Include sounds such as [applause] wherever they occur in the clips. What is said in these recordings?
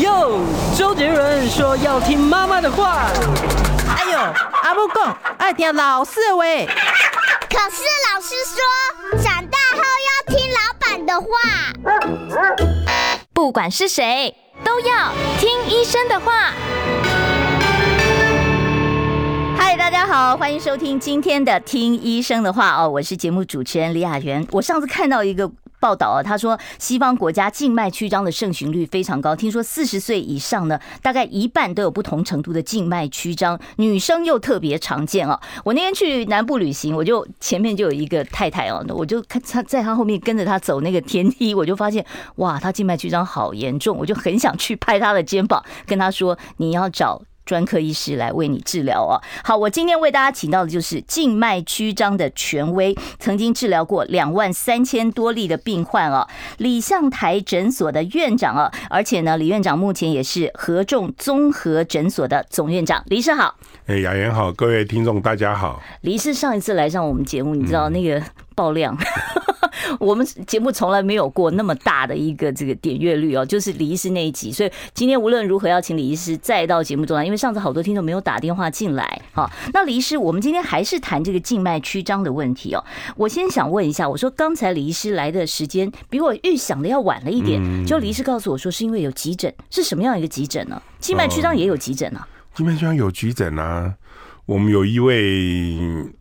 哟，周杰伦说要听妈妈的话。哎呦，阿母讲爱听老师的话。可是老师说，长大后要听老板的话。不管是谁，都要听医生的话。嗨，大家好，欢迎收听今天的《听医生的话》哦，我是节目主持人李雅媛。我上次看到一个。报道啊，他说西方国家静脉曲张的盛行率非常高，听说四十岁以上呢，大概一半都有不同程度的静脉曲张，女生又特别常见啊。我那天去南部旅行，我就前面就有一个太太哦，我就看她在她后面跟着她走那个天梯，我就发现哇，她静脉曲张好严重，我就很想去拍她的肩膀，跟她说你要找。专科医师来为你治疗哦。好，我今天为大家请到的就是静脉曲张的权威，曾经治疗过两万三千多例的病患哦。李相台诊所的院长哦，而且呢，李院长目前也是合众综合诊所的总院长。李医师好，哎，雅妍好，各位听众大家好。李医师上一次来上我们节目，你知道那个爆量。[laughs] 我们节目从来没有过那么大的一个这个点阅率哦，就是李医师那一集，所以今天无论如何要请李医师再到节目中来，因为上次好多听众没有打电话进来。好，那李医师，我们今天还是谈这个静脉曲张的问题哦。我先想问一下，我说刚才李医师来的时间比我预想的要晚了一点，就李医师告诉我说是因为有急诊，是什么样一个急诊呢？静脉曲张也有急诊啊？静脉曲张有急诊啊？我们有一位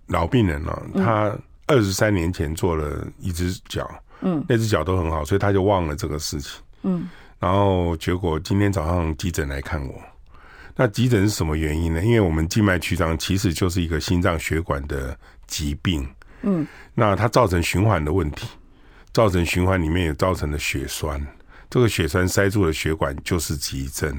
老病人呢，他。二十三年前做了一只脚，嗯，那只脚都很好，所以他就忘了这个事情，嗯，然后结果今天早上急诊来看我，那急诊是什么原因呢？因为我们静脉曲张其实就是一个心脏血管的疾病，嗯，那它造成循环的问题，造成循环里面也造成了血栓，这个血栓塞住了血管就是急症。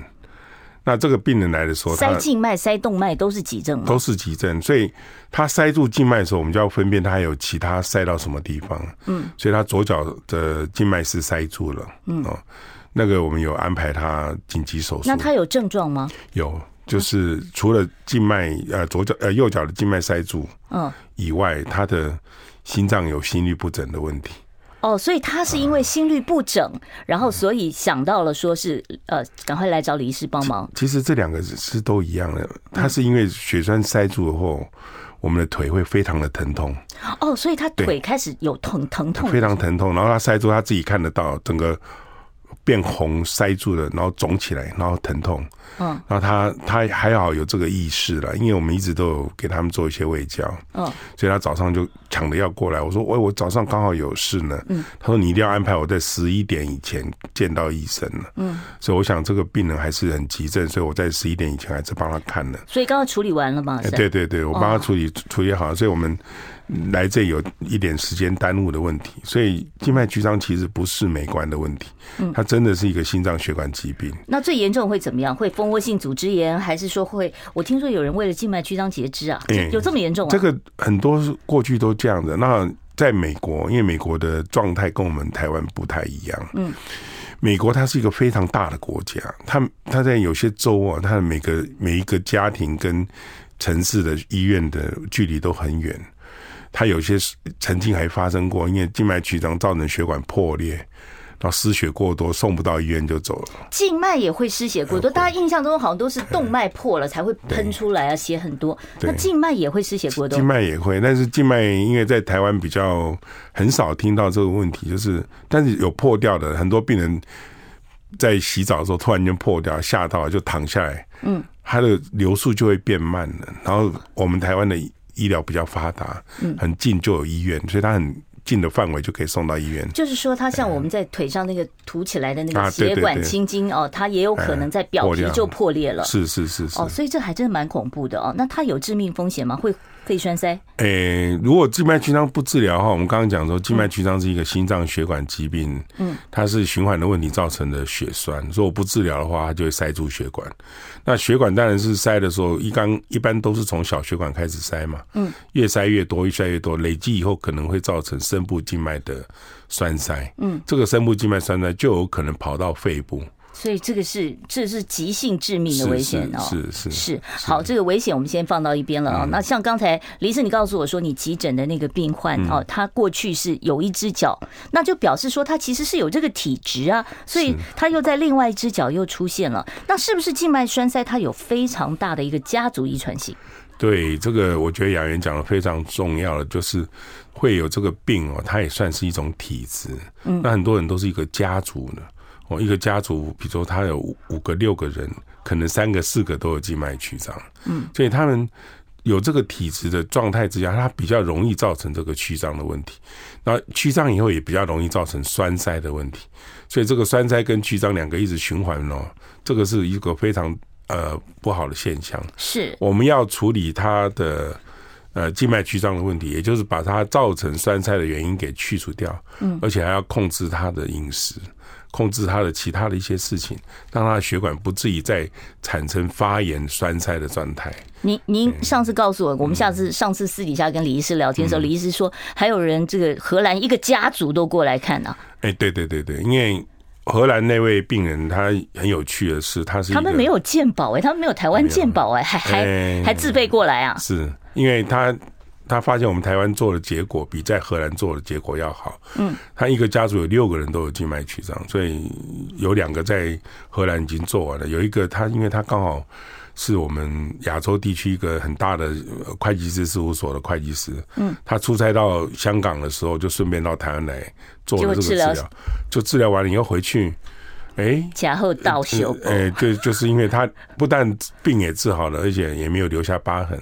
那这个病人来的时候，塞静脉、塞动脉都是急症吗？都是急症，所以他塞住静脉的时候，我们就要分辨他还有其他塞到什么地方。嗯，所以他左脚的静脉是塞住了。嗯，哦，那个我们有安排他紧急手术。那他有症状吗？有，就是除了静脉呃左脚呃右脚的静脉塞住，嗯，以外，他的心脏有心律不整的问题。哦，所以他是因为心律不整，然后所以想到了说是呃，赶快来找李医师帮忙。其实这两个是都一样的，他是因为血栓塞住了后，我们的腿会非常的疼痛。哦，所以他腿开始有疼疼痛，非常疼痛，然后他塞住，他自己看得到整个。变红塞住了，然后肿起来，然后疼痛。嗯，然后他他还好有这个意识了，因为我们一直都有给他们做一些胃教。嗯，所以他早上就抢着要过来。我说：“喂，我早上刚好有事呢。”嗯，他说：“你一定要安排我在十一点以前见到医生了。”嗯，所以我想这个病人还是很急症，所以我在十一点以前还是帮他看了。所以刚刚处理完了吗？对对对，我帮他处理处理好了，所以我们。来这有一点时间耽误的问题，所以静脉曲张其实不是美观的问题，它真的是一个心脏血管疾病。嗯、那最严重会怎么样？会蜂窝性组织炎，还是说会？我听说有人为了静脉曲张截肢啊，有这么严重啊？这个很多过去都这样的。那在美国，因为美国的状态跟我们台湾不太一样。嗯，美国它是一个非常大的国家，它它在有些州啊，它的每个每一个家庭跟城市的医院的距离都很远。他有些曾经还发生过，因为静脉曲张造成血管破裂，然后失血过多，送不到医院就走了。静脉也会失血过多，大家印象中好像都是动脉破了才会喷出来啊，血很多。那静脉也会失血过多？静脉也会，但是静脉因为在台湾比较很少听到这个问题，就是但是有破掉的，很多病人在洗澡的时候突然间破掉，吓到了就躺下来，嗯，他的流速就会变慢了。然后我们台湾的。医疗比较发达，很近就有医院，所以他很近的范围就可以送到医院。就是说，它像我们在腿上那个凸起来的那个血管青筋哦，它也有可能在表皮就破裂了。是是是是。哦，所以这还真的蛮恐怖的哦。那它有致命风险吗？会？肺栓塞？诶、欸，如果静脉曲张不治疗的话，我们刚刚讲说，静脉曲张是一个心脏血管疾病，嗯，它是循环的问题造成的血栓。如果不治疗的话，它就会塞住血管。那血管当然是塞的时候，一刚一般都是从小血管开始塞嘛，嗯，越塞越多，越塞越多，累积以后可能会造成深部静脉的栓塞，嗯，这个深部静脉栓塞就有可能跑到肺部。所以这个是这是急性致命的危险哦，是是是。好，这个危险我们先放到一边了啊。那像刚才李医师你告诉我说，你急诊的那个病患哦，他过去是有一只脚，那就表示说他其实是有这个体质啊，所以他又在另外一只脚又出现了。那是不是静脉栓塞它有非常大的一个家族遗传性？对，这个我觉得雅媛讲的非常重要的，就是会有这个病哦，它也算是一种体质。嗯，那很多人都是一个家族的。哦，一个家族，比如说他有五五个、六个人，可能三个、四个都有静脉曲张，嗯，所以他们有这个体质的状态之下，它比较容易造成这个曲张的问题。那曲张以后也比较容易造成栓塞的问题，所以这个栓塞跟曲张两个一直循环哦，这个是一个非常呃不好的现象。是，我们要处理他的呃静脉曲张的问题，也就是把它造成酸菜的原因给去除掉，嗯，而且还要控制他的饮食。控制他的其他的一些事情，让他的血管不至于再产生发炎、栓塞的状态。您您上次告诉我，我们下次上次私底下跟李医师聊天的时候，李医师说还有人这个荷兰一个家族都过来看呢。哎，对对对对，因为荷兰那位病人他很有趣的是，他是他们没有健保哎，他们没有台湾健保哎，还还还自费过来啊？是因为他。他发现我们台湾做的结果比在荷兰做的结果要好。嗯，他一个家族有六个人都有静脉曲张，所以有两个在荷兰已经做完了，有一个他因为他刚好是我们亚洲地区一个很大的会计师事务所的会计师。嗯，他出差到香港的时候，就顺便到台湾来做了这个治疗，就治疗完了以后回去。哎，假后倒休。哎，对，就是因为他不但病也治好了，而且也没有留下疤痕，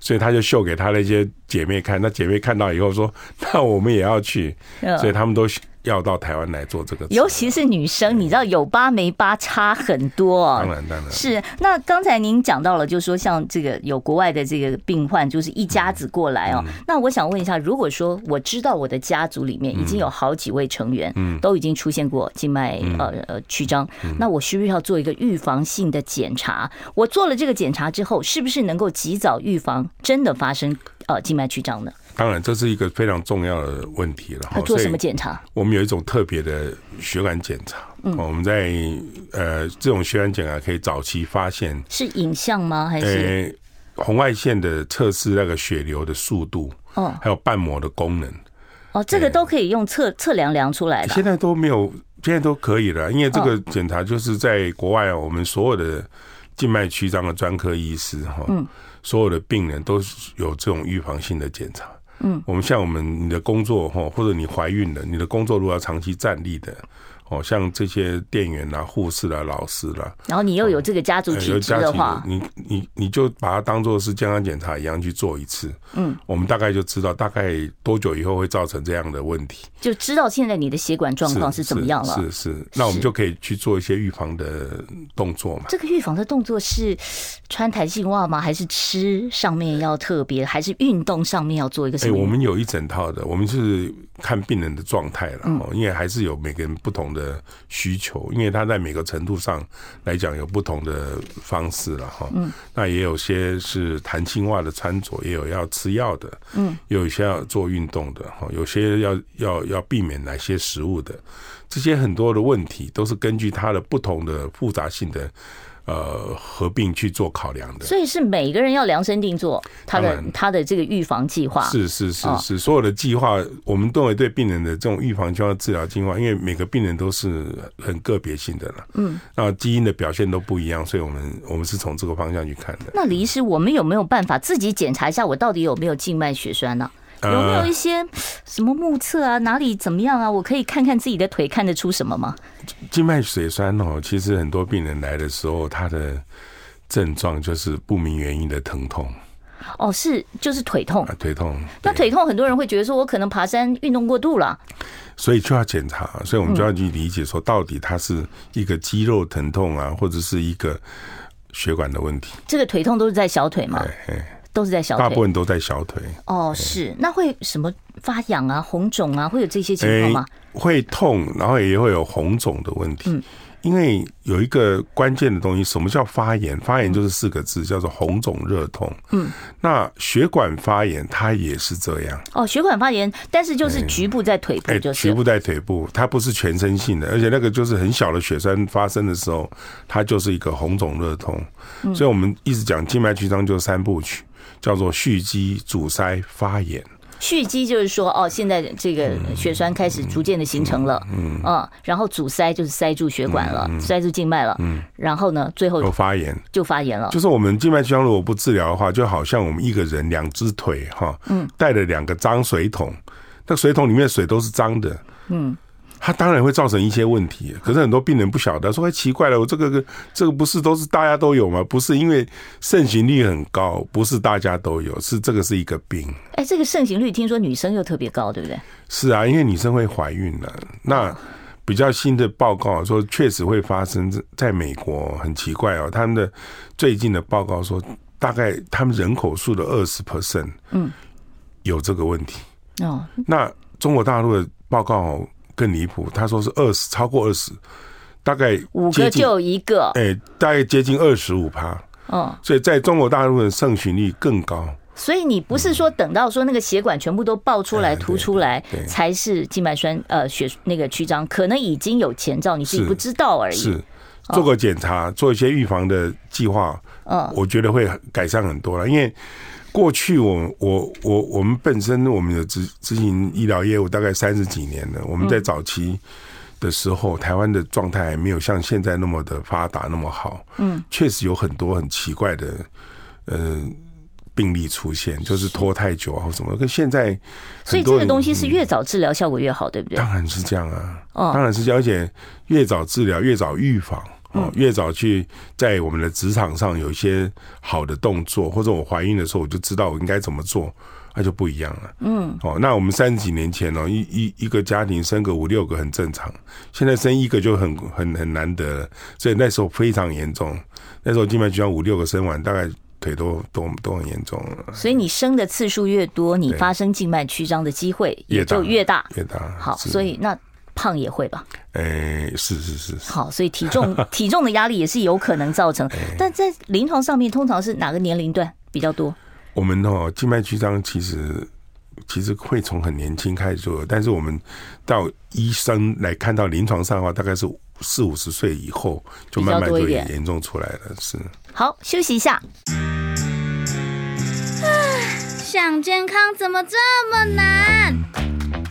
所以他就秀给他那些姐妹看。那姐妹看到以后说：“那我们也要去。”所以他们都。要到台湾来做这个，尤其是女生，你知道有疤没疤差很多。当然，当然是。那刚才您讲到了，就是说像这个有国外的这个病患，就是一家子过来哦。那我想问一下，如果说我知道我的家族里面已经有好几位成员，都已经出现过静脉呃呃曲张，那我需不需要做一个预防性的检查？我做了这个检查之后，是不是能够及早预防真的发生呃静脉曲张呢？当然，这是一个非常重要的问题了。他做什么检查？我们有一种特别的血管检查。嗯，我们在呃这种血管检查可以早期发现。是影像吗？还是？呃，红外线的测试那个血流的速度。哦。还有瓣膜的功能。哦，这个都可以用测测量量出来的。现在都没有，现在都可以了，因为这个检查就是在国外，我们所有的静脉曲张的专科医师哈，嗯，所有的病人都有这种预防性的检查。嗯，我们像我们你的工作哈，或者你怀孕了，你的工作如果要长期站立的。哦，像这些店员啦、护士啦、老师啦，然后你又有这个家族体质的话，你你你就把它当做是健康检查一样去做一次。嗯，我们大概就知道大概多久以后会造成这样的问题，就知道现在你的血管状况是怎么样了。是是，是，那我们就可以去做一些预防的动作嘛。这个预防的动作是穿弹性袜吗？还是吃上面要特别？还是运动上面要做一个什么？哎，我们有一整套的，我们是看病人的状态了，哦，因为还是有每个人不同的。需求，因为他在每个程度上来讲有不同的方式了哈。嗯，那也有些是弹性袜的穿着，也有要吃药的，嗯，有一些要做运动的哈，有些要要要避免哪些食物的，这些很多的问题都是根据他的不同的复杂性的。呃，合并去做考量的，所以是每个人要量身定做他的他的这个预防计划。是是是是，所有的计划，我们都会对病人的这种预防计划、治疗计划，因为每个病人都是很个别性的了。嗯，那基因的表现都不一样，所以我们我们是从这个方向去看的。那李医师，我们有没有办法自己检查一下，我到底有没有静脉血栓呢？有没有一些什么目测啊？哪里怎么样啊？我可以看看自己的腿看得出什么吗？静脉血栓哦，其实很多病人来的时候，他的症状就是不明原因的疼痛。哦，是就是腿痛，腿痛。那腿痛，很多人会觉得说，我可能爬山运动过度了，所以就要检查。所以我们就要去理解说，到底它是一个肌肉疼痛啊，或者是一个血管的问题。这个腿痛都是在小腿吗？对。都是在小腿，大部分都在小腿。哦，是，那会什么发痒啊、红肿啊，会有这些情况吗？会痛，然后也会有红肿的问题。嗯。因为有一个关键的东西，什么叫发炎？发炎就是四个字，叫做红肿热痛。嗯，那血管发炎它也是这样。哦，血管发炎，但是就是局部在腿部，就是局部在腿部，它不是全身性的，而且那个就是很小的血栓发生的时候，它就是一个红肿热痛。所以我们一直讲静脉曲张就是三部曲，叫做蓄积、阻塞、发炎。蓄积就是说，哦，现在这个血栓开始逐渐的形成了，嗯，嗯，然后阻塞就是塞住血管了，塞住静脉了，嗯，然后呢，最后就发炎，就发炎了。就是我们静脉曲张如果不治疗的话，就好像我们一个人两只腿哈，嗯，带了两个脏水桶，那水桶里面的水都是脏的，嗯。它当然会造成一些问题，可是很多病人不晓得，说哎奇怪了，我这个这个不是都是大家都有吗？不是，因为盛行率很高，不是大家都有，是这个是一个病。哎，这个盛行率听说女生又特别高，对不对？是啊，因为女生会怀孕了。那比较新的报告说，确实会发生在在美国，很奇怪哦。他们的最近的报告说，大概他们人口数的二十 percent，嗯，有这个问题。哦，那中国大陆的报告哦。更离谱，他说是二十，超过二十，大概五个就有一个，哎、欸，大概接近二十五趴，哦，所以在中国大陆的盛行率更高。所以你不是说等到说那个血管全部都爆出来、凸出来，才是静脉栓呃血那个曲张，可能已经有前兆，你自己不知道而已。是，是做个检查，做一些预防的计划，嗯，我觉得会改善很多了，因为。过去我我我我们本身我们的执执行医疗业务大概三十几年了，我们在早期的时候，台湾的状态还没有像现在那么的发达那么好。嗯，确实有很多很奇怪的呃病例出现，就是拖太久啊或什么。跟现在，所以这个东西是越早治疗效果越好，对不对？当然是这样啊，哦当然是这样，而且越早治疗越早预防。哦，越早去在我们的职场上有一些好的动作，或者我怀孕的时候我就知道我应该怎么做，那就不一样了。嗯，哦，那我们三十几年前哦，一一一个家庭生个五六个很正常，现在生一个就很很很难得了，所以那时候非常严重。那时候静脉曲张五六个生完，大概腿都都都很严重了。所以你生的次数越多，你发生静脉曲张的机会也就越大越大。好，所以那。胖也会吧？哎、欸，是是是，是。好，所以体重 [laughs] 体重的压力也是有可能造成。但在临床上面，通常是哪个年龄段比较多？我们哦，静脉曲张其实其实会从很年轻开始做，但是我们到医生来看到临床上的话，大概是四五十岁以后就慢慢就严重出来了。是。好，休息一下。想健康怎么这么难？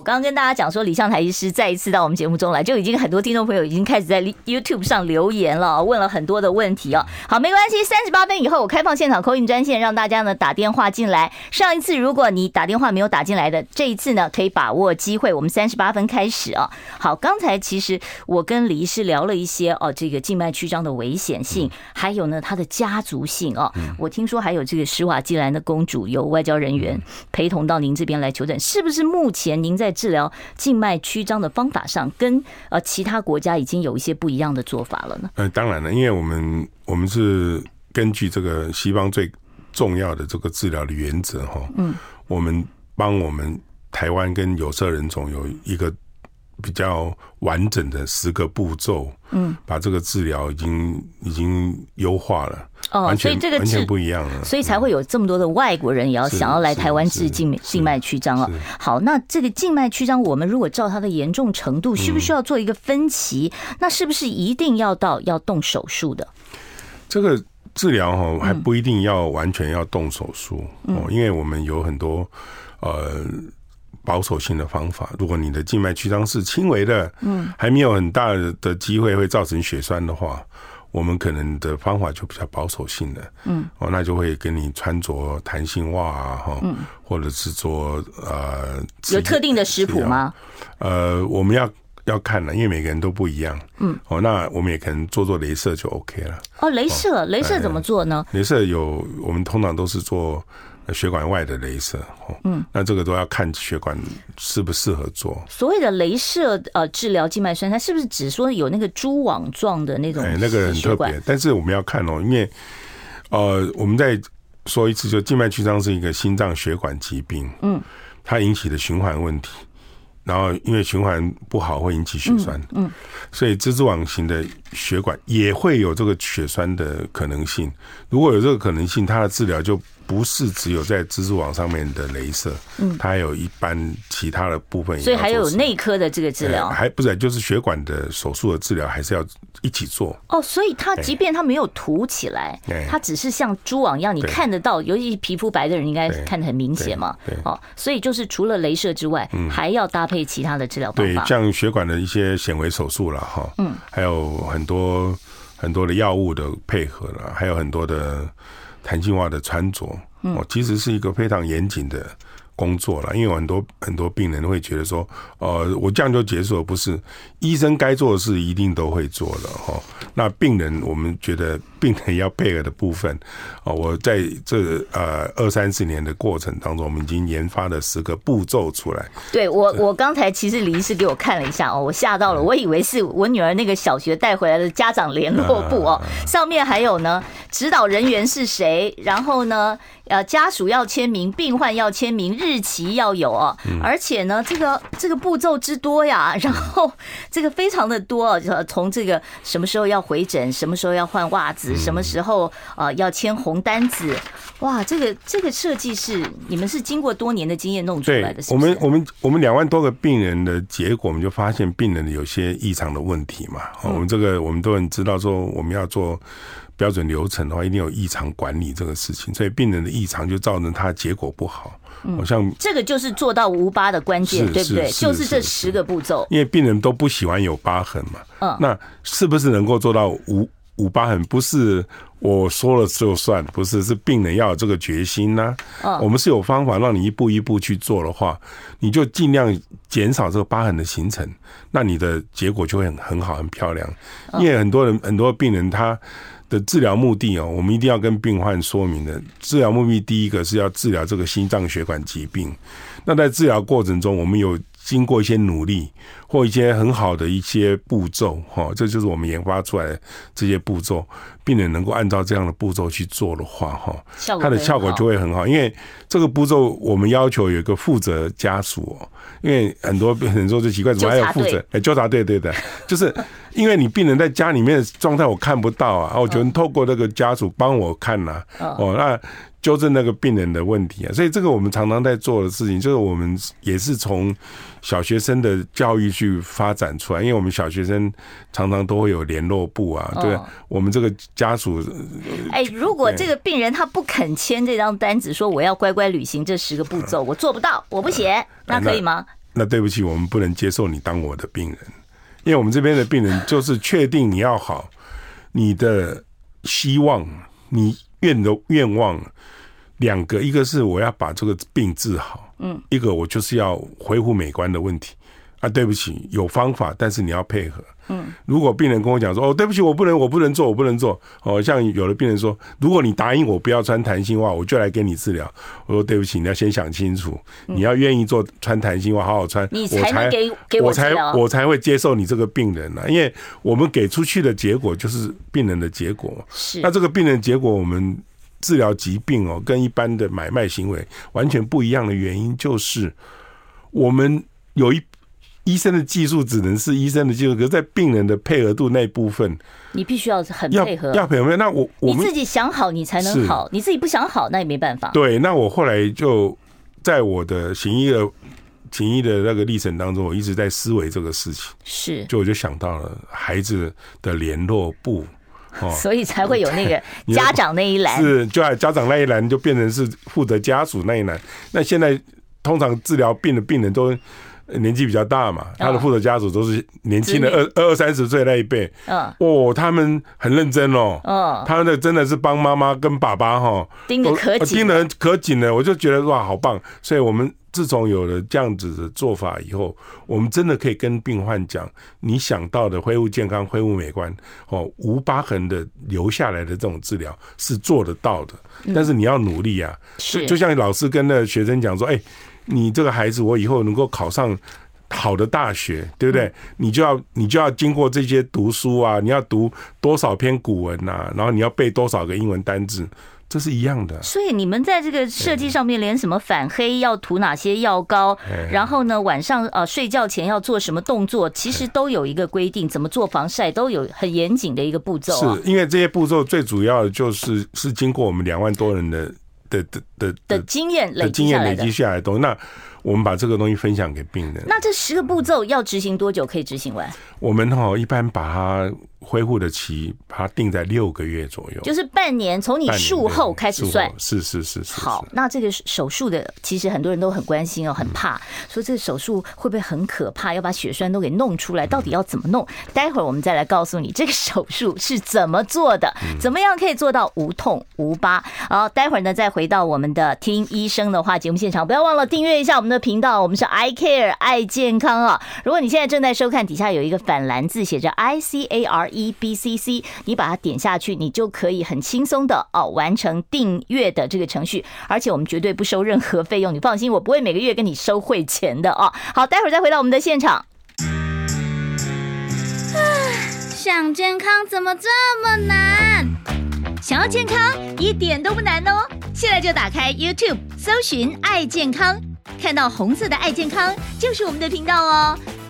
我刚刚跟大家讲说，李向台医师再一次到我们节目中来，就已经很多听众朋友已经开始在 YouTube 上留言了，问了很多的问题哦。好，没关系，三十八分以后我开放现场 call in 专线，让大家呢打电话进来。上一次如果你打电话没有打进来的，这一次呢可以把握机会。我们三十八分开始啊。好，刚才其实我跟李医师聊了一些哦，这个静脉曲张的危险性，还有呢它的家族性哦。我听说还有这个施瓦济兰的公主有外交人员陪同到您这边来求诊，是不是？目前您在治疗静脉曲张的方法上，跟呃其他国家已经有一些不一样的做法了呢？呃，当然了，因为我们我们是根据这个西方最重要的这个治疗的原则哈，嗯，我们帮我们台湾跟有色人种有一个。比较完整的十个步骤，嗯，把这个治疗已经已经优化了，哦，所以这个完全不一样了，所以才会有这么多的外国人也要想要来台湾治静静脉曲张了。好，那这个静脉曲张，我们如果照它的严重程度，需不需要做一个分期？那是不是一定要到要动手术的？这个治疗哈还不一定要完全要动手术哦，因为我们有很多呃。保守性的方法，如果你的静脉曲张是轻微的，嗯，还没有很大的机会会造成血栓的话，我们可能的方法就比较保守性的，嗯，哦，那就会给你穿着弹性袜啊，哈，嗯，或者是做呃，有特定的食谱吗？呃，我们要要看了，因为每个人都不一样。嗯，哦，那我们也可能做做镭射就 OK 了。哦，镭射，镭射怎么做呢？镭射有，我们通常都是做血管外的镭射。哦，嗯，那这个都要看血管适不适合做。所谓的镭射呃治疗静脉栓塞，它是不是只说有那个蛛网状的那种？哎，那个很特别。但是我们要看哦，因为呃，我们再说一次，就静脉曲张是一个心脏血管疾病。嗯，它引起的循环问题。然后，因为循环不好会引起血栓，嗯，嗯，所以蜘蛛网型的血管也会有这个血栓的可能性。如果有这个可能性，它的治疗就。不是只有在蜘蛛网上面的镭射，嗯，它还有一般其他的部分，所以还有内科的这个治疗，还不是就是血管的手术的治疗，还是要一起做。哦，所以它即便它没有凸起来，它只是像蛛网一样，你看得到，尤其皮肤白的人应该看得很明显嘛。对，哦，所以就是除了镭射之外，还要搭配其他的治疗方法，对，像血管的一些显微手术了哈，嗯，还有很多很多的药物的配合了，还有很多的。弹性化的穿着，哦，其实是一个非常严谨的工作了。因为有很多很多病人会觉得说，呃，我这样就结束了，不是？医生该做的事一定都会做的哈。那病人，我们觉得 [laughs] 病人要配合的部分，哦，我在这呃二三十年的过程当中，我们已经研发了十个步骤出来。对我，我刚才其实李医师给我看了一下哦，我吓到了，我以为是我女儿那个小学带回来的家长联络簿哦，上面还有呢，指导人员是谁，然后呢，呃，家属要签名，病患要签名，日期要有哦，而且呢，这个这个步骤之多呀，然后这个非常的多，就从这个什么时候要回诊，什么时候要换袜子，什么时候呃要签红单子，哇，这个这个设计是你们是经过多年的经验弄出来的是是？我们我们我们两万多个病人的结果，我们就发现病人有些异常的问题嘛，我们这个我们都很知道说我们要做。标准流程的话，一定有异常管理这个事情，所以病人的异常就造成他结果不好。好像、嗯、这个就是做到无疤的关键，对不对？就是这十个步骤。因为病人都不喜欢有疤痕嘛。嗯。那是不是能够做到无无疤痕？不是我说了就算，不是，是病人要有这个决心呢、啊。嗯。我们是有方法让你一步一步去做的话，你就尽量减少这个疤痕的形成，那你的结果就会很很好、很漂亮。因为很多人很多病人他。的治疗目的哦，我们一定要跟病患说明的。治疗目的第一个是要治疗这个心脏血管疾病。那在治疗过程中，我们有经过一些努力或一些很好的一些步骤，哈，这就是我们研发出来的这些步骤。病人能够按照这样的步骤去做的话，哈，它的效果就会很好。因为这个步骤，我们要求有一个负责家属哦，因为很多病人说最奇怪，怎么还有负责？哎，纠察队，对的，[laughs] 就是。因为你病人在家里面的状态我看不到啊，我觉得透过那个家属帮我看呐，哦，那纠正那个病人的问题啊，所以这个我们常常在做的事情，就是我们也是从小学生的教育去发展出来，因为我们小学生常常都会有联络部啊，对，我们这个家属，哎，如果这个病人他不肯签这张单子，说我要乖乖履行这十个步骤，我做不到，我不写，那可以吗？那对不起，我们不能接受你当我的病人。因为我们这边的病人就是确定你要好，你的希望、你愿的愿望两个，一个是我要把这个病治好，嗯，一个我就是要恢复美观的问题。啊，对不起，有方法，但是你要配合。嗯，如果病人跟我讲说，哦，对不起，我不能，我不能做，我不能做。哦，像有的病人说，如果你答应我不要穿弹性袜，我就来给你治疗。我说对不起，你要先想清楚，你要愿意做穿弹性袜，好好穿，你才能给我才我才会接受你这个病人呢。因为我们给出去的结果就是病人的结果。是，那这个病人结果，我们治疗疾病哦，跟一般的买卖行为完全不一样的原因，就是我们有一。医生的技术只能是医生的技术，可是在病人的配合度那部分，你必须要很配合，要配合。那我我你自己想好，你才能好；你自己不想好，那也没办法。对，那我后来就在我的行医的行医的那个历程当中，我一直在思维这个事情。是，就我就想到了孩子的联络部，哦，所以才会有那个 [laughs] 家长那一栏。是，就家长那一栏就变成是负责家属那一栏。那现在通常治疗病的病人都。年纪比较大嘛，他的负责家属都是年轻的二二二三十岁那一辈，嗯，哦，他们很认真哦，嗯，他们的真的是帮妈妈跟爸爸哈盯得可紧，盯得可紧了，我就觉得哇，好棒！所以我们自从有了这样子的做法以后，我们真的可以跟病患讲，你想到的恢复健康、恢复美观哦，无疤痕的留下来的这种治疗是做得到的，但是你要努力啊，是。就像老师跟那个学生讲说，哎。你这个孩子，我以后能够考上好的大学，对不对？你就要你就要经过这些读书啊，你要读多少篇古文呐，然后你要背多少个英文单字，这是一样的。所以你们在这个设计上面，连什么反黑要涂哪些药膏，然后呢，晚上呃睡觉前要做什么动作，其实都有一个规定，怎么做防晒都有很严谨的一个步骤。是因为这些步骤最主要的就是是经过我们两万多人的。的的的的经验累经验累积下来的东西，那我们把这个东西分享给病人。那这十个步骤要执行多久可以执行完？我们哈一般把它。恢复的期，把它定在六个月左右，就是半年，从你术后开始算。是是是是。好，那这个手术的，其实很多人都很关心哦，很怕，说这个手术会不会很可怕，要把血栓都给弄出来，到底要怎么弄？待会儿我们再来告诉你，这个手术是怎么做的，怎么样可以做到无痛无疤。好，待会儿呢，再回到我们的听医生的话节目现场，不要忘了订阅一下我们的频道，我们是 I Care 爱健康啊。如果你现在正在收看，底下有一个反蓝字，写着 I C A R。E B C C，你把它点下去，你就可以很轻松的哦完成订阅的这个程序，而且我们绝对不收任何费用，你放心，我不会每个月跟你收汇钱的哦。好，待会儿再回到我们的现场。想健康怎么这么难？想要健康一点都不难哦，现在就打开 YouTube 搜寻“爱健康”，看到红色的“爱健康”就是我们的频道哦。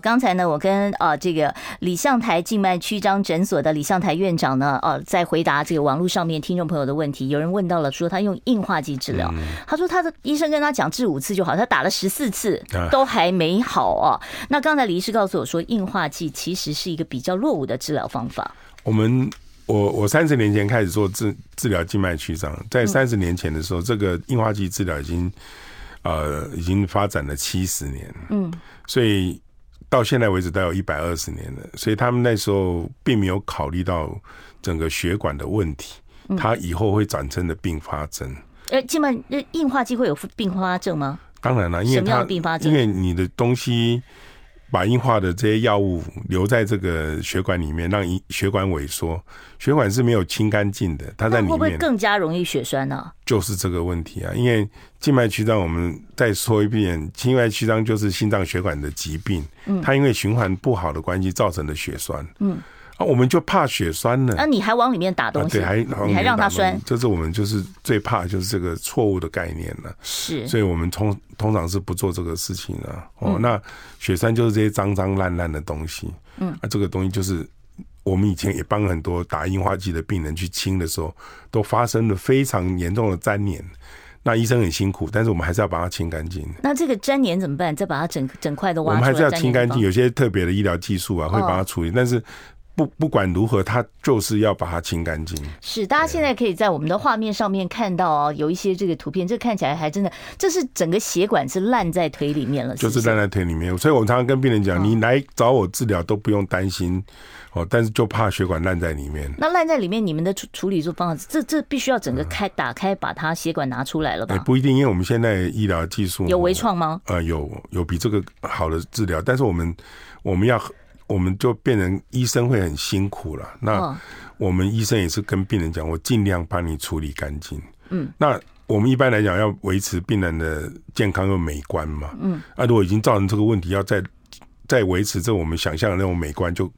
刚才呢，我跟呃这个李相台静脉曲张诊所的李相台院长呢，呃，在回答这个网络上面听众朋友的问题。有人问到了，说他用硬化剂治疗，他说他的医生跟他讲治五次就好，他打了十四次都还没好啊。那刚才李医师告诉我说，硬化剂其实是一个比较落伍的治疗方法。我们我我三十年前开始做治治疗静脉曲张，在三十年前的时候，这个硬化剂治疗已经呃已经发展了七十年，嗯，所以。到现在为止，都有一百二十年了，所以他们那时候并没有考虑到整个血管的问题，它以后会产生的并发症。呃，静脉硬化剂会有并发症吗？当然了，因为它因为你的东西。把硬化的这些药物留在这个血管里面，让血管萎缩。血管是没有清干净的，它在里面会不会更加容易血栓呢？就是这个问题啊！因为静脉曲张，我们再说一遍，静脉曲张就是心脏血管的疾病，它因为循环不好的关系造成的血栓。嗯。啊，我们就怕血栓呢。那你还往里面打东西？对，还你还让它栓？这是我们就是最怕，就是这个错误的概念了。是，所以我们通通常是不做这个事情啊。哦，那血栓就是这些脏脏烂烂的东西。嗯，啊，这个东西就是我们以前也帮很多打硬化剂的病人去清的时候，都发生了非常严重的粘连。那医生很辛苦，但是我们还是要把它清干净。那这个粘连怎么办？再把它整整块都挖出来？我们还是要清干净。有些特别的医疗技术啊，会把它处理，但是。不不管如何，他就是要把它清干净。是，大家现在可以在我们的画面上面看到哦，有一些这个图片，这看起来还真的，这是整个血管是烂在腿里面了，就是烂在腿里面。所以我常常跟病人讲，你来找我治疗都不用担心哦，但是就怕血管烂在里面。那烂在里面，你们的处处理做方法，这这必须要整个开打开，把它血管拿出来了吧？不一定，因为我们现在医疗技术有微创吗？呃，有有比这个好的治疗，但是我们我们要。我们就变成医生会很辛苦了。那我们医生也是跟病人讲，我尽量帮你处理干净。嗯，那我们一般来讲要维持病人的健康又美观嘛。嗯，啊，如果已经造成这个问题，要再。再维持着我们想象的那种美观，就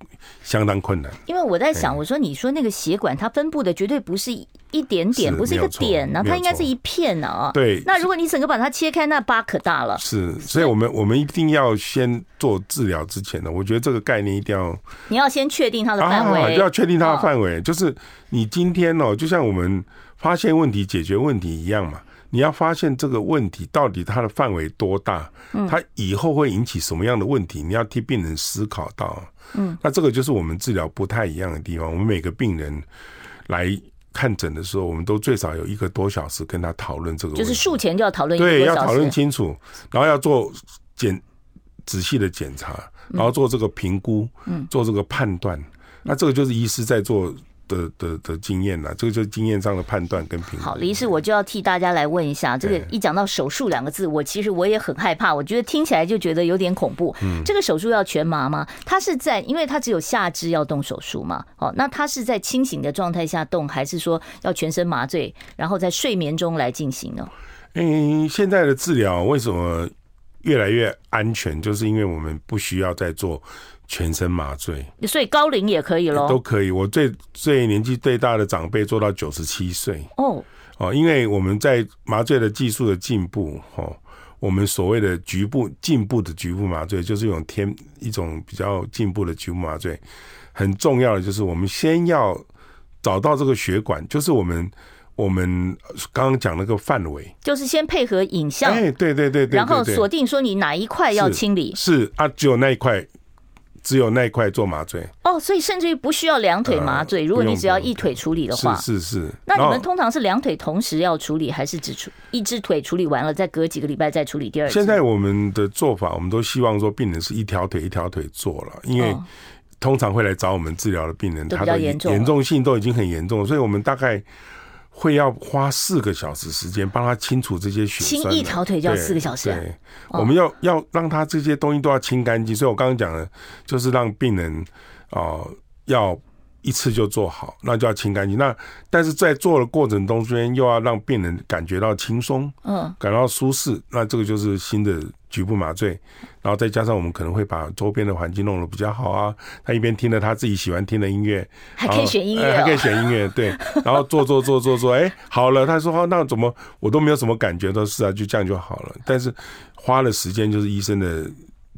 相当困难。因为我在想，我说你说那个血管它分布的绝对不是一点点，不是一个点呢，它应该是一片呢啊。对。那如果你整个把它切开，那疤可大了。是，所以我们我们一定要先做治疗之前呢，我觉得这个概念一定要。你要先确定它的范围，要确定它的范围，就是你今天哦，就像我们发现问题、解决问题一样嘛。你要发现这个问题到底它的范围多大，它以后会引起什么样的问题，你要替病人思考到。嗯，那这个就是我们治疗不太一样的地方。我们每个病人来看诊的时候，我们都最少有一个多小时跟他讨论这个问题，就是术前就要讨论，对，要讨论清楚，然后要做检仔细的检查，然后做这个评估，嗯，做这个判断。那这个就是医师在做。的的的经验呐，这个就是经验上的判断跟评估。好，李医师，我就要替大家来问一下，这个一讲到手术两个字，我其实我也很害怕，我觉得听起来就觉得有点恐怖。嗯，这个手术要全麻吗？他是在，因为他只有下肢要动手术嘛。哦，那他是在清醒的状态下动，还是说要全身麻醉，然后在睡眠中来进行呢？嗯，现在的治疗为什么越来越安全？就是因为我们不需要再做。全身麻醉，所以高龄也可以咯，都可以。我最最年纪最大的长辈做到九十七岁哦哦，因为我们在麻醉的技术的进步哦，我们所谓的局部进步的局部麻醉，就是一种天一种比较进步的局部麻醉。很重要的就是我们先要找到这个血管，就是我们我们刚刚讲那个范围，就是先配合影像，哎，对对对对，然后锁定说你哪一块要清理，是，是啊，只有那一块。只有那一块做麻醉哦，所以甚至于不需要两腿麻醉。如果你只要一腿处理的话，是是是。那你们通常是两腿同时要处理，还是只处一只腿处理完了，再隔几个礼拜再处理第二？现在我们的做法，我们都希望说病人是一条腿一条腿做了，因为通常会来找我们治疗的病人，他的严重性都已经很严重，所以我们大概。会要花四个小时时间帮他清除这些血栓，清一条腿就要四个小时。对，我们要要让他这些东西都要清干净。所以我刚刚讲的，就是让病人啊要。一次就做好，那就要清干净。那但是在做的过程中间，又要让病人感觉到轻松，嗯，感到舒适。那这个就是新的局部麻醉，然后再加上我们可能会把周边的环境弄得比较好啊。他一边听着他自己喜欢听的音乐，还可以选音乐，哦，还可以选音乐，对。[laughs] 然后做做做做做，哎，好了。他说：“哦，那怎么我都没有什么感觉？”都是啊，就这样就好了。但是花了时间，就是医生的。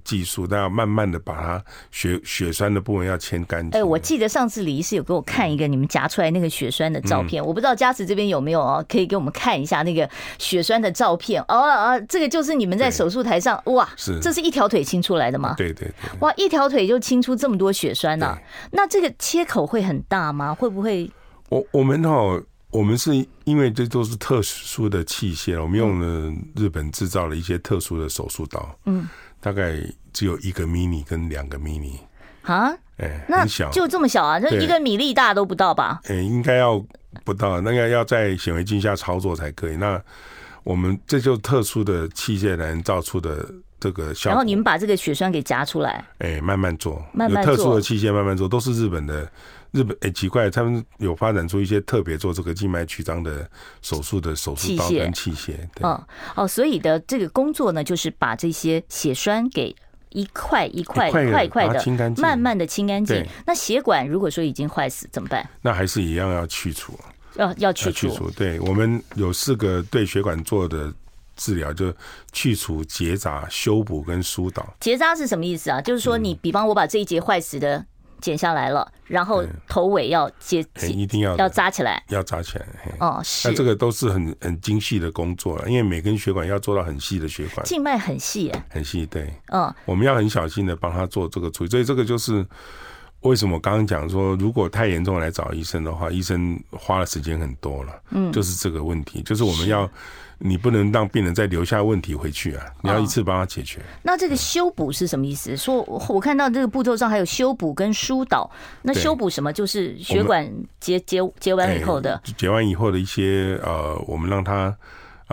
技术，但要慢慢的把它血血栓的部分要清干净。哎，我记得上次李医师有给我看一个你们夹出来那个血栓的照片，嗯、我不知道嘉慈这边有没有哦，可以给我们看一下那个血栓的照片。哦哦，这个就是你们在手术台上，哇，是，这是一条腿清出来的吗？对对对，哇，一条腿就清出这么多血栓呢、啊？那这个切口会很大吗？会不会？我我们哈，我们是因为这都是特殊的器械，我们用了日本制造了一些特殊的手术刀，嗯。大概只有一个 mini 跟两个 mini 啊，哎，很小，就这么小啊，就一个米粒大都不到吧？哎，应该要不到，那个要在显微镜下操作才可以。那我们这就特殊的器械来造出的这个效果。然后你们把这个血栓给夹出来，哎，慢慢做，慢慢做，有特殊的器械慢慢做，都是日本的。日本哎，奇怪，他们有发展出一些特别做这个静脉曲张的手术的手术刀跟器械。对哦哦，所以的这个工作呢，就是把这些血栓给一块一块一块一块的慢慢的清干净。那血管如果说已经坏死怎么办？那还是一样要去除，要要去除。去除。对，我们有四个对血管做的治疗，就去除、结扎、修补跟疏导。结扎是什么意思啊？就是说，你比方我把这一节坏死的。剪下来了，然后头尾要接，一定要要扎起来，要扎起来。哦，是。那这个都是很很精细的工作了，因为每根血管要做到很细的血管，静脉很细，很细，对。嗯，我们要很小心的帮他做这个处理，所以这个就是为什么我刚刚讲说，如果太严重来找医生的话，医生花的时间很多了。嗯，就是这个问题，就是我们要。你不能让病人再留下问题回去啊！你要一次帮他解决。哦。那这个修补是什么意思？说我看到这个步骤上还有修补跟疏导。那修补什么？就是血管结结结完以后的。结完以后的一些呃，我们让他。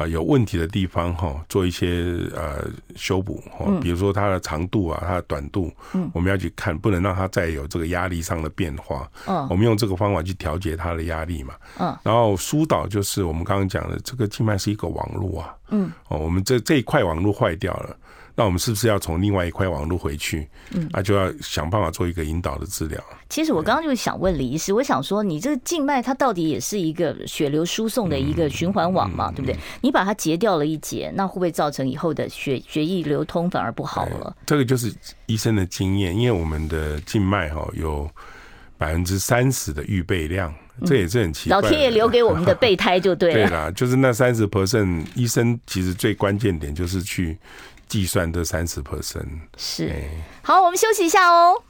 啊，有问题的地方哈，做一些呃修补哈，比如说它的长度啊，它的短度，嗯，我们要去看，不能让它再有这个压力上的变化。嗯，我们用这个方法去调节它的压力嘛。嗯，然后疏导就是我们刚刚讲的，这个静脉是一个网络啊。嗯，哦，我们这这一块网络坏掉了。那我们是不是要从另外一块网络回去？嗯，那就要想办法做一个引导的治疗。其实我刚刚就想问李医师，我想说，你这个静脉它到底也是一个血流输送的一个循环网嘛，对不对？你把它截掉了一截，那会不会造成以后的血血液流通反而不好了？这个就是医生的经验，因为我们的静脉哈有百分之三十的预备量这也是很奇怪。老天爷留给我们的备胎就对了。[laughs] 对啦，就是那三十 percent，医生其实最关键点就是去计算这三十 percent。是，好，我们休息一下哦。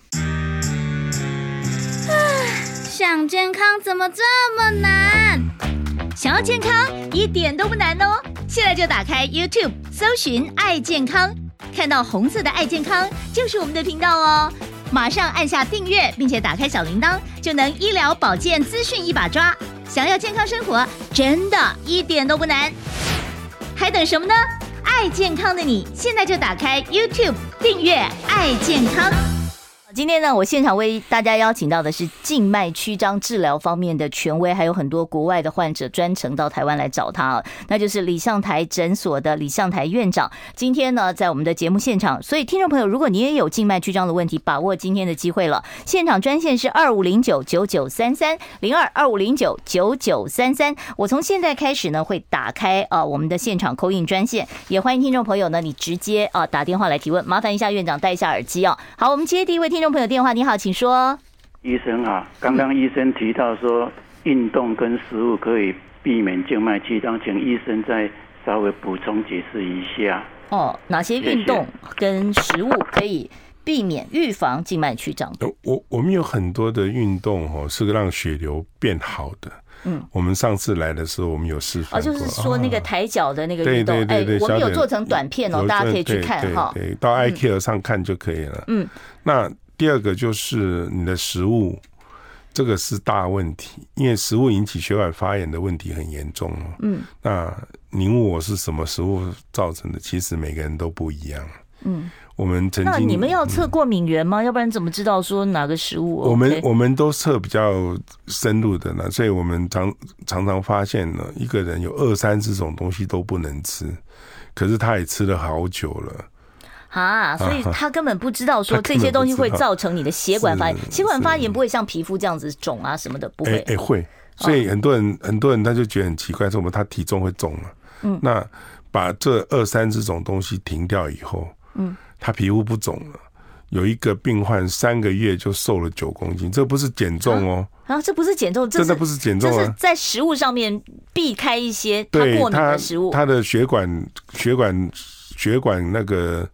想健康怎么这么难？想要健康一点都不难哦！现在就打开 YouTube，搜寻“爱健康”，看到红色的“爱健康”就是我们的频道哦。马上按下订阅，并且打开小铃铛，就能医疗保健资讯一把抓。想要健康生活，真的一点都不难，还等什么呢？爱健康的你，现在就打开 YouTube 订阅“爱健康”。今天呢，我现场为大家邀请到的是静脉曲张治疗方面的权威，还有很多国外的患者专程到台湾来找他啊，那就是李相台诊所的李相台院长。今天呢，在我们的节目现场，所以听众朋友，如果你也有静脉曲张的问题，把握今天的机会了。现场专线是二五零九九九三三零二二五零九九九三三。我从现在开始呢，会打开啊我们的现场 call in 专线，也欢迎听众朋友呢，你直接啊打电话来提问。麻烦一下院长戴一下耳机啊。好，我们接第一位听。众众朋友电话，你好，请说。医生好，刚刚医生提到说运动跟食物可以避免静脉曲张，请医生再稍微补充解释一下。哦，哪些运动跟食物可以避免预防静脉曲张？我我们有很多的运动哦，是让血流变好的。嗯，我们上次来的时候，我们有示范。哦，就是说那个抬脚的那个运动，哎、欸，我们有做成短片哦，大家可以去看哈。对，到 iCare 上看就可以了。嗯，那。第二个就是你的食物，这个是大问题，因为食物引起血管发炎的问题很严重。嗯，那你问我是什么食物造成的？其实每个人都不一样。嗯，我们曾经，那你们要测过敏源吗？要不然怎么知道说哪个食物？我们我们都测比较深入的呢，所以我们常常常发现呢，一个人有二三十种东西都不能吃，可是他也吃了好久了。啊，所以他根本不知道说这些东西会造成你的血管发炎，血管发炎不会像皮肤这样子肿啊什么的，不会。哎，会。所以很多人很多人他就觉得很奇怪，说我们他体重会重了。嗯，那把这二三十种东西停掉以后，嗯，他皮肤不肿了。有一个病患三个月就瘦了九公斤，这不是减重哦。啊，这不是减重，真的不是减重啊，就是在食物上面避开一些他过敏的食物，他的血管血管血管那个。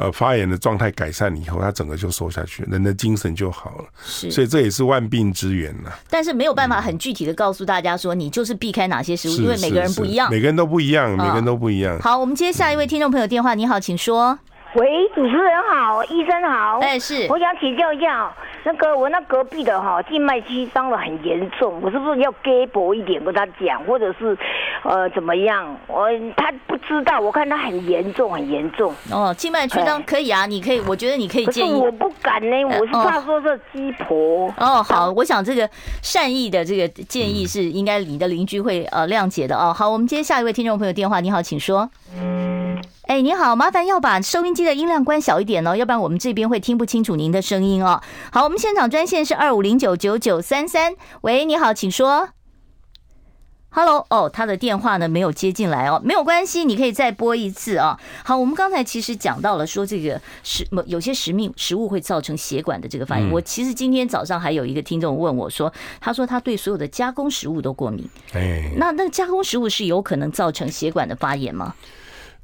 呃，发炎的状态改善以后，他整个就瘦下去，人的精神就好了。是，所以这也是万病之源呐。但是没有办法很具体的告诉大家说，你就是避开哪些食物，因为每个人不一样，每个人都不一样，每个人都不一样。好，我们接下一位听众朋友电话，你好，请说。喂，主持人好，医生好。哎，是，我想请教一下，那个我那隔壁的哈静脉曲张的很严重，我是不是要给薄一点跟他讲，或者是呃怎么样？我他不知道，我看他很严重，很严重。哦，静脉曲张可以啊，你可以，我觉得你可以建议。我不敢呢，我是怕说是鸡婆。哦，好，我想这个善意的这个建议是应该你的邻居会呃谅解的哦。好，我们接下一位听众朋友电话，你好，请说。哎、欸，你好，麻烦要把收音机的音量关小一点哦，要不然我们这边会听不清楚您的声音哦。好，我们现场专线是二五零九九九三三。喂，你好，请说。Hello，哦，他的电话呢没有接进来哦，没有关系，你可以再拨一次啊、哦。好，我们刚才其实讲到了说这个食有些食命食物会造成血管的这个反应。嗯、我其实今天早上还有一个听众问我说，他说他对所有的加工食物都过敏。哎，那那个加工食物是有可能造成血管的发炎吗？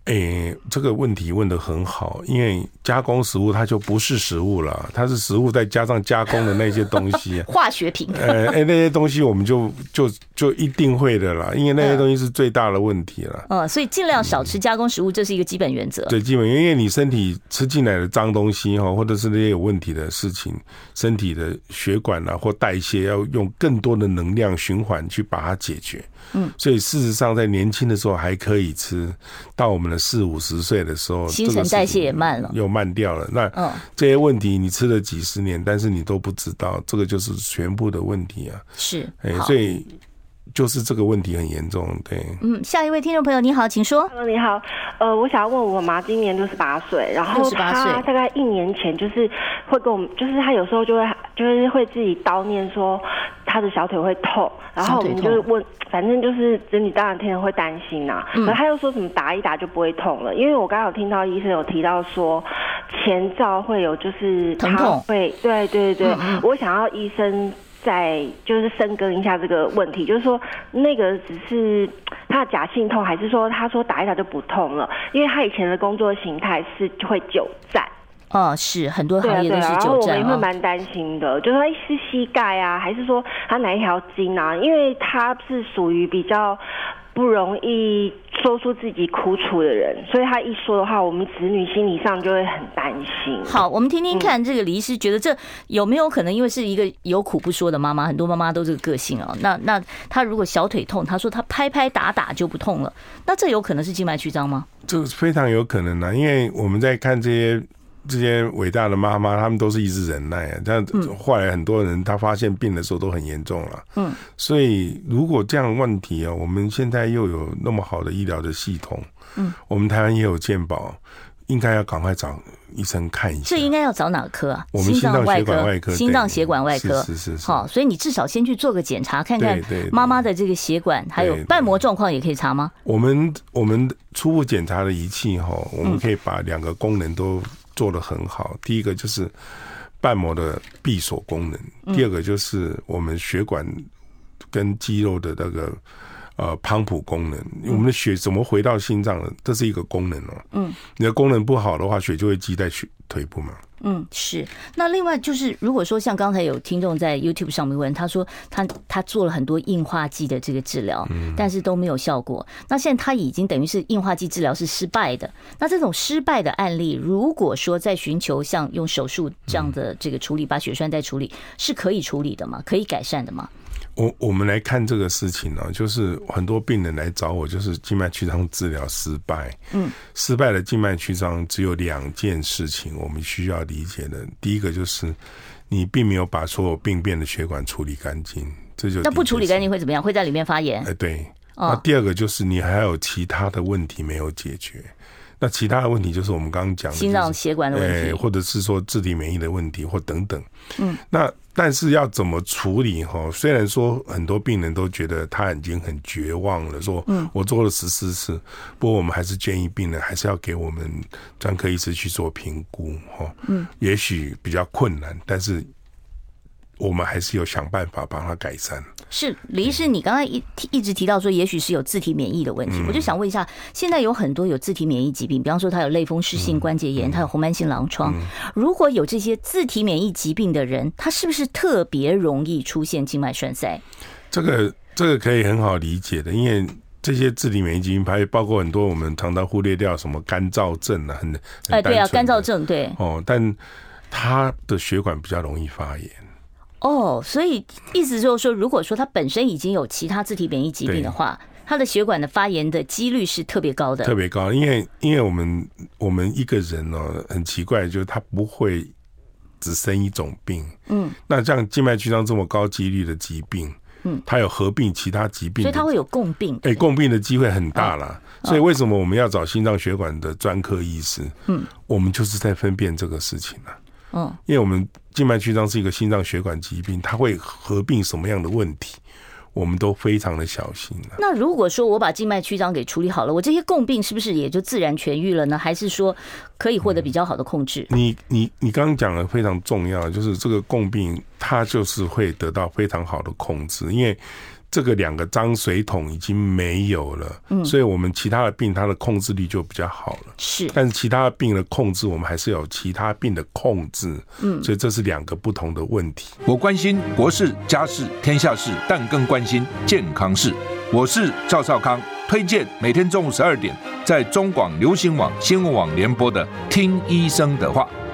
哎、欸，这个问题问的很好，因为加工食物它就不是食物了，它是食物再加上加工的那些东西，[laughs] 化学品。呃，哎，那些东西我们就就就一定会的啦，因为那些东西是最大的问题了。嗯，所以尽量少吃加工食物，这是一个基本原则。对，基本因为你身体吃进来的脏东西哈，或者是那些有问题的事情，身体的血管啊或代谢要用更多的能量循环去把它解决。嗯，所以事实上，在年轻的时候还可以吃，到我们的四五十岁的时候，新陈代谢也慢了，又慢掉了。那这些问题你吃了几十年，但是你都不知道，这个就是全部的问题啊。是，哎，所以就是这个问题很严重。对，嗯，下一位听众朋友你好，请说。Hello，你好，呃，我想要问我妈，今年六十八岁，然后她大概一年前就是会跟我们，就是她有时候就会就是会自己叨念说。她的小腿会痛，然后我们就是问，反正就是子女当然天天会担心呐、啊。可她又说什么打一打就不会痛了，因为我刚刚有听到医生有提到说前兆会有就是疼痛，对对对对，我想要医生再就是深耕一下这个问题，就是说那个只是他的假性痛，还是说他说打一打就不痛了？因为他以前的工作形态是会久站。哦，是很多行业都是久站，然后我们也会蛮担心的，就是说是膝盖啊，还是说他哪一条筋啊？因为他是属于比较不容易说出自己苦楚的人，所以他一说的话，我们子女心理上就会很担心。好，我们听听看，这个李医师觉得这有没有可能，因为是一个有苦不说的妈妈，很多妈妈都这个个性哦。那那他如果小腿痛，他说他拍拍打打就不痛了，那这有可能是静脉曲张吗？这非常有可能啊，因为我们在看这些。这些伟大的妈妈，他们都是一直忍耐啊。这样后来很多人他发现病的时候都很严重了。嗯，所以如果这样的问题啊，我们现在又有那么好的医疗的系统，嗯，我们台湾也有健保，应该要赶快找医生看一下。这应该要找哪个科啊？我们心脏血管外科，心脏血管外科。是是是。好，所以你至少先去做个检查，看看妈妈的这个血管还有瓣膜状况，也可以查吗？我们我们初步检查的仪器哈，我们可以把两个功能都。做的很好。第一个就是瓣膜的闭锁功能，第二个就是我们血管跟肌肉的那个呃泵浦功能。我们的血怎么回到心脏的？这是一个功能哦。嗯，你的功能不好的话，血就会积在血腿部嘛。嗯，是。那另外就是，如果说像刚才有听众在 YouTube 上面问，他说他他做了很多硬化剂的这个治疗，但是都没有效果。那现在他已经等于是硬化剂治疗是失败的。那这种失败的案例，如果说在寻求像用手术这样的这个处理，把血栓再处理，是可以处理的吗？可以改善的吗？我我们来看这个事情呢、啊，就是很多病人来找我，就是静脉曲张治疗失败。嗯，失败的静脉曲张只有两件事情，我们需要理解的。第一个就是你并没有把所有病变的血管处理干净，这就那不处理干净会怎么样？会在里面发炎？哎，对。那第二个就是你还有其他的问题没有解决。那其他的问题就是我们刚刚讲的、就是，心脏血管的问题，或者是说自体免疫的问题，或等等。嗯，那但是要怎么处理？哈，虽然说很多病人都觉得他已经很绝望了，说，嗯，我做了十四次，不过我们还是建议病人还是要给我们专科医师去做评估，哈，嗯，也许比较困难，但是我们还是有想办法帮他改善。是李医师，你刚才一一直提到说，也许是有自体免疫的问题，我就想问一下，现在有很多有自体免疫疾病，比方说他有类风湿性关节炎，他有红斑性狼疮，如果有这些自体免疫疾病的人，他是不是特别容易出现静脉栓塞？这个这个可以很好理解的，因为这些自体免疫疾病还包括很多我们常常忽略掉什么干燥症啊，很哎对啊，干燥症对哦，但他的血管比较容易发炎。哦，所以意思就是说，如果说他本身已经有其他自体免疫疾病的话，他的血管的发炎的几率是特别高的，特别高。因为因为我们我们一个人呢、喔，很奇怪，就是他不会只生一种病。嗯，那像静脉曲张这么高几率的疾病，嗯，它有合并其他疾病，所以它会有共病。哎，共病的机会很大了。所以为什么我们要找心脏血管的专科医师？嗯，我们就是在分辨这个事情了。嗯，因为我们静脉曲张是一个心脏血管疾病，它会合并什么样的问题，我们都非常的小心。那如果说我把静脉曲张给处理好了，我这些共病是不是也就自然痊愈了呢？还是说可以获得比较好的控制？嗯、你你你刚刚讲的非常重要，就是这个共病它就是会得到非常好的控制，因为。这个两个脏水桶已经没有了，嗯，所以我们其他的病它的控制力就比较好了，是。但是其他的病的控制，我们还是有其他病的控制，嗯，所以这是两个不同的问题。我关心国事、家事、天下事，但更关心健康事。我是赵少康，推荐每天中午十二点在中广流行网、新闻网联播的《听医生的话》。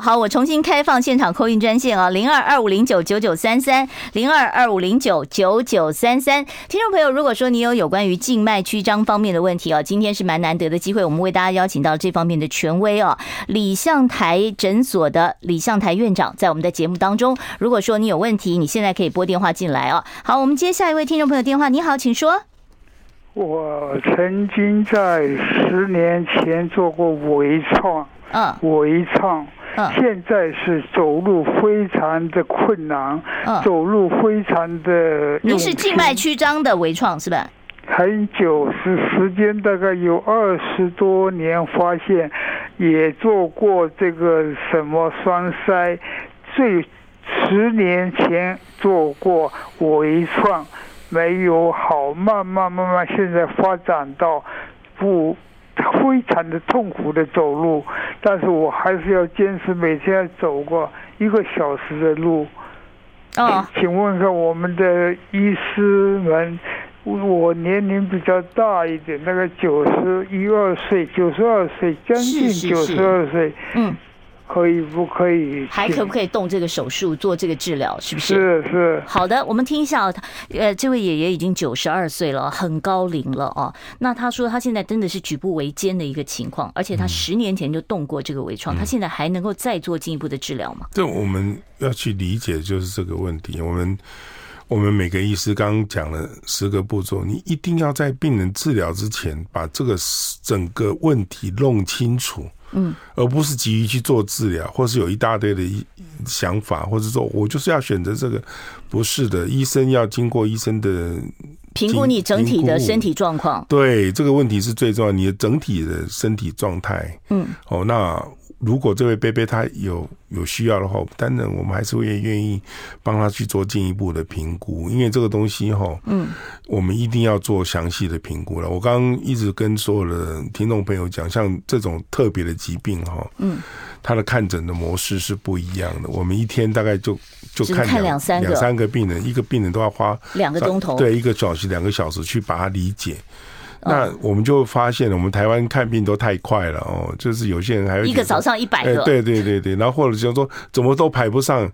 好，我重新开放现场 call in 专线啊，零二二五零九九九三三，零二二五零九九九三三。听众朋友，如果说你有有关于静脉曲张方面的问题啊，今天是蛮难得的机会，我们为大家邀请到这方面的权威啊，李向台诊所的李向台院长在我们的节目当中。如果说你有问题，你现在可以拨电话进来哦。好，我们接下一位听众朋友电话，你好，请说。我曾经在十年前做过微创，嗯，微创。现在是走路非常的困难，走路非常的。您是静脉曲张的微创是吧？很久，是时间大概有二十多年，发现也做过这个什么栓塞，最十年前做过微创，没有好，慢慢慢慢，现在发展到不 [laughs] 非常的痛苦的走路，但是我还是要坚持每天要走过一个小时的路。哦，请问一下我们的医师们。我年龄比较大一点，那个九十一二岁，九十二岁，将近九十二岁，嗯，可以不可以？还可不可以动这个手术做这个治疗？是不是？是是。好的，我们听一下，他呃，这位爷爷已经九十二岁了，很高龄了哦。那他说他现在真的是举步维艰的一个情况，而且他十年前就动过这个微创，嗯、他现在还能够再做进一步的治疗吗？这我们要去理解就是这个问题，我们。我们每个医师刚刚讲了十个步骤，你一定要在病人治疗之前把这个整个问题弄清楚，嗯，而不是急于去做治疗，或是有一大堆的想法，或者说我就是要选择这个，不是的，医生要经过医生的评估你整体的身体状况，对，这个问题是最重要，你的整体的身体状态，嗯，哦，那。如果这位贝贝他有有需要的话，当然我们还是会愿意帮他去做进一步的评估，因为这个东西哈，嗯，我们一定要做详细的评估了。我刚刚一直跟所有的听众朋友讲，像这种特别的疾病哈，嗯，他的看诊的模式是不一样的。我们一天大概就就看两两三个两三个病人，一个病人都要花两个钟头，对，一个小时两个小时去把它理解。那我们就发现了，我们台湾看病都太快了哦，就是有些人还有一个早上一百个，对对对对，然后或者就说怎么都排不上，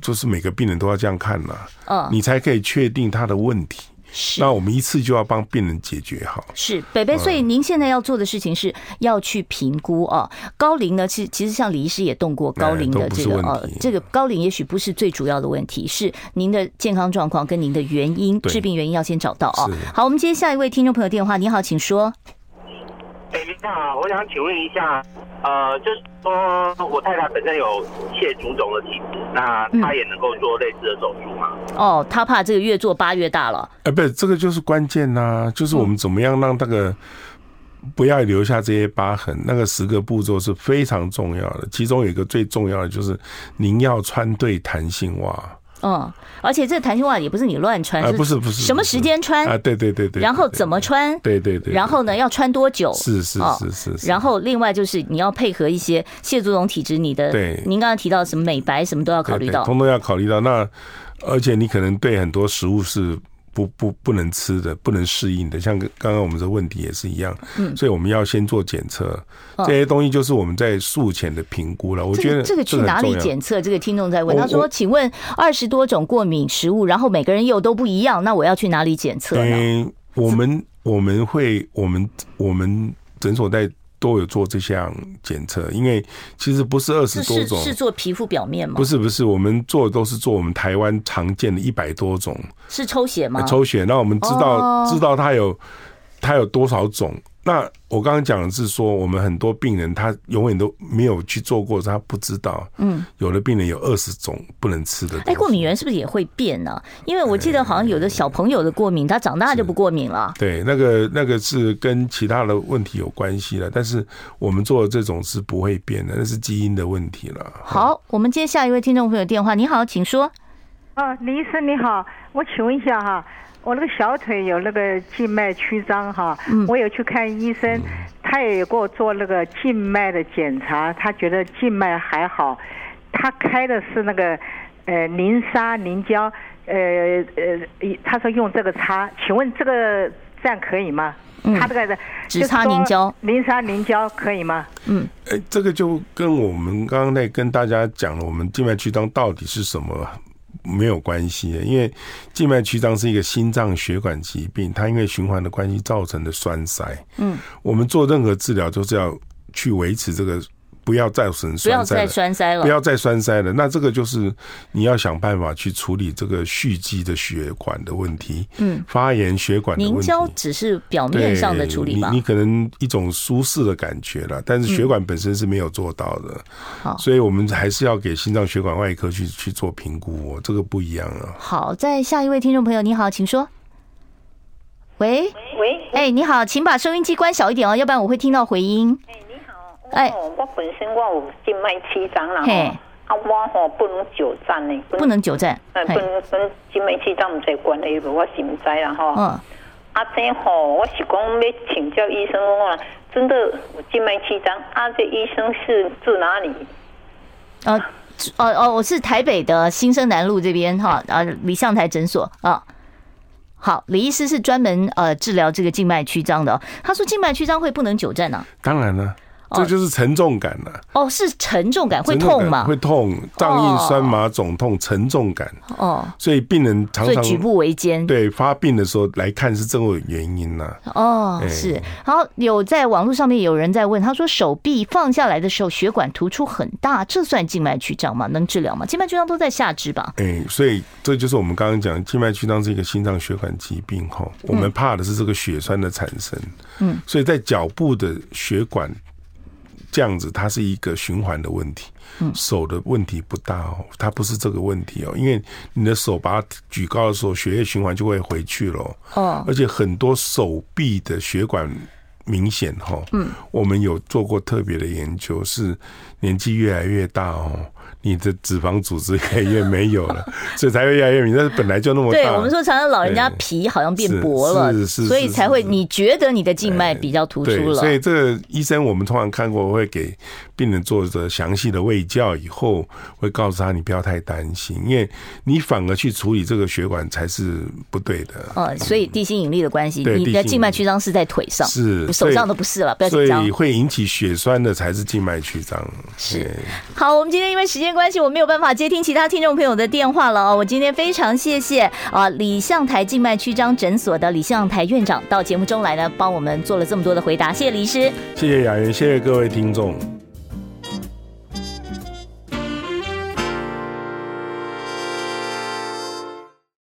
就是每个病人都要这样看了，嗯，你才可以确定他的问题。是，那我们一次就要帮病人解决好。是，北北，所以您现在要做的事情是要去评估啊。高龄呢，其实其实像李医师也动过高龄的这个呃，这个高龄也许不是最主要的问题，是您的健康状况跟您的原因，治病原因要先找到啊。好，我们接下一位听众朋友电话，你好，请说。哎，你好，我想请问一下，呃，就是说我太太本身有蟹足肿的体质，那她也能够做类似的手术吗？哦，她怕这个越做疤越大了。哎，不是，这个就是关键呐，就是我们怎么样让那个不要留下这些疤痕，那个十个步骤是非常重要的。其中有一个最重要的就是您要穿对弹性袜。嗯，而且这个弹性袜也不是你乱穿，啊，不是不是，什么时间穿啊？对对对对，然后怎么穿？对对对，然后呢，要穿多久？是是是是，然后另外就是你要配合一些蟹足龙体质，你的对，您刚刚提到什么美白什么都要考虑到，通通要考虑到。那而且你可能对很多食物是。不不不能吃的，不能适应的，像刚刚我们的问题也是一样，嗯，所以我们要先做检测，这些东西就是我们在术前的评估了。我觉得这个去哪里检测？这个听众在问，他说：“请问二十多种过敏食物，然后每个人又都不一样，那我要去哪里检测呢？”嗯，我们我们会我们我们诊所在。都有做这项检测，因为其实不是二十多种，是，是做皮肤表面吗？不是不是，我们做的都是做我们台湾常见的一百多种。是抽血吗？抽血，那我们知道、oh. 知道它有它有多少种。那我刚刚讲的是说，我们很多病人他永远都没有去做过，他不知道。嗯，有的病人有二十种不能吃的。哎，过敏源是不是也会变呢？因为我记得好像有的小朋友的过敏，他长大就不过敏了。对，那个那个是跟其他的问题有关系了。但是我们做的这种是不会变的，那是基因的问题了。好，我们接下一位听众朋友电话。你好，请说。啊，李医生你好，我请问一下哈。我那个小腿有那个静脉曲张哈，我有去看医生，他也有给我做那个静脉的检查，他觉得静脉还好，他开的是那个呃凝沙凝胶，呃呃，他说用这个擦，请问这个这样可以吗？他这个只擦凝胶，凝沙凝胶可以吗？嗯，哎，这个就跟我们刚刚在跟大家讲了，我们静脉曲张到底是什么？没有关系的，因为静脉曲张是一个心脏血管疾病，它因为循环的关系造成的栓塞。嗯，我们做任何治疗都是要去维持这个不要再损不要再栓塞了，不要再栓塞了。那这个就是你要想办法去处理这个蓄积的血管的问题，嗯，发炎血管的问题。凝胶只是表面上的处理吧？你你可能一种舒适的感觉了，但是血管本身是没有做到的。好，所以我们还是要给心脏血管外科去去做评估哦，这个不一样啊。好，在下一位听众朋友，你好，请说。喂喂，哎，你好，请把收音机关小一点哦，要不然我会听到回音。哎，你好，哎，我本身我有静脉曲张啦，嘿，啊，我吼不能久站呢，不能久站，哎，跟跟静脉曲张唔在关系，我是唔知啦哈。嗯，啊，这吼我是讲要请教医生话，真的有静脉曲张，啊，这医生是住哪里？哦哦哦，我是台北的新生南路这边哈，啊，李相台诊所啊。好，李医师是专门呃治疗这个静脉曲张的。他说静脉曲张会不能久站呢、啊？当然了。这就是沉重感了。哦，是沉重感，会痛吗？会痛，胀硬、酸麻、肿痛、沉重感。哦，所以病人常常举步维艰。对，发病的时候来看是这个原因呢。哦，是。然后有在网络上面有人在问，他说手臂放下来的时候血管突出很大，这算静脉曲张吗？能治疗吗？静脉曲张都在下肢吧？哎，所以这就是我们刚刚讲，静脉曲张是一个心脏血管疾病哈。我们怕的是这个血栓的产生。嗯，所以在脚部的血管。这样子，它是一个循环的问题。手的问题不大哦，它不是这个问题哦，因为你的手把它举高的时候，血液循环就会回去了。哦，而且很多手臂的血管明显哈，嗯，我们有做过特别的研究，是年纪越来越大哦。你的脂肪组织越来越没有了，[laughs] 所以才会越来越明。但是本来就那么大。对，我们说常常老人家皮好像变薄了，是是，所以才会你觉得你的静脉比较突出了。所以这个医生我们通常看过，会给病人做着详细的胃教以后，会告诉他你不要太担心，因为你反而去处理这个血管才是不对的。哦，所以地心引力的关系，你的静脉曲张是在腿上，是手上都不是了，不要紧张。所以会引起血栓的才是静脉曲张。是。好，我们今天因为时间关系，我没有办法接听其他听众朋友的电话了哦。我今天非常谢谢啊李向台静脉曲张诊所的李向台院长到节目中来呢，帮我们做了这么多的回答，谢谢李师，谢谢雅云，谢谢各位听众。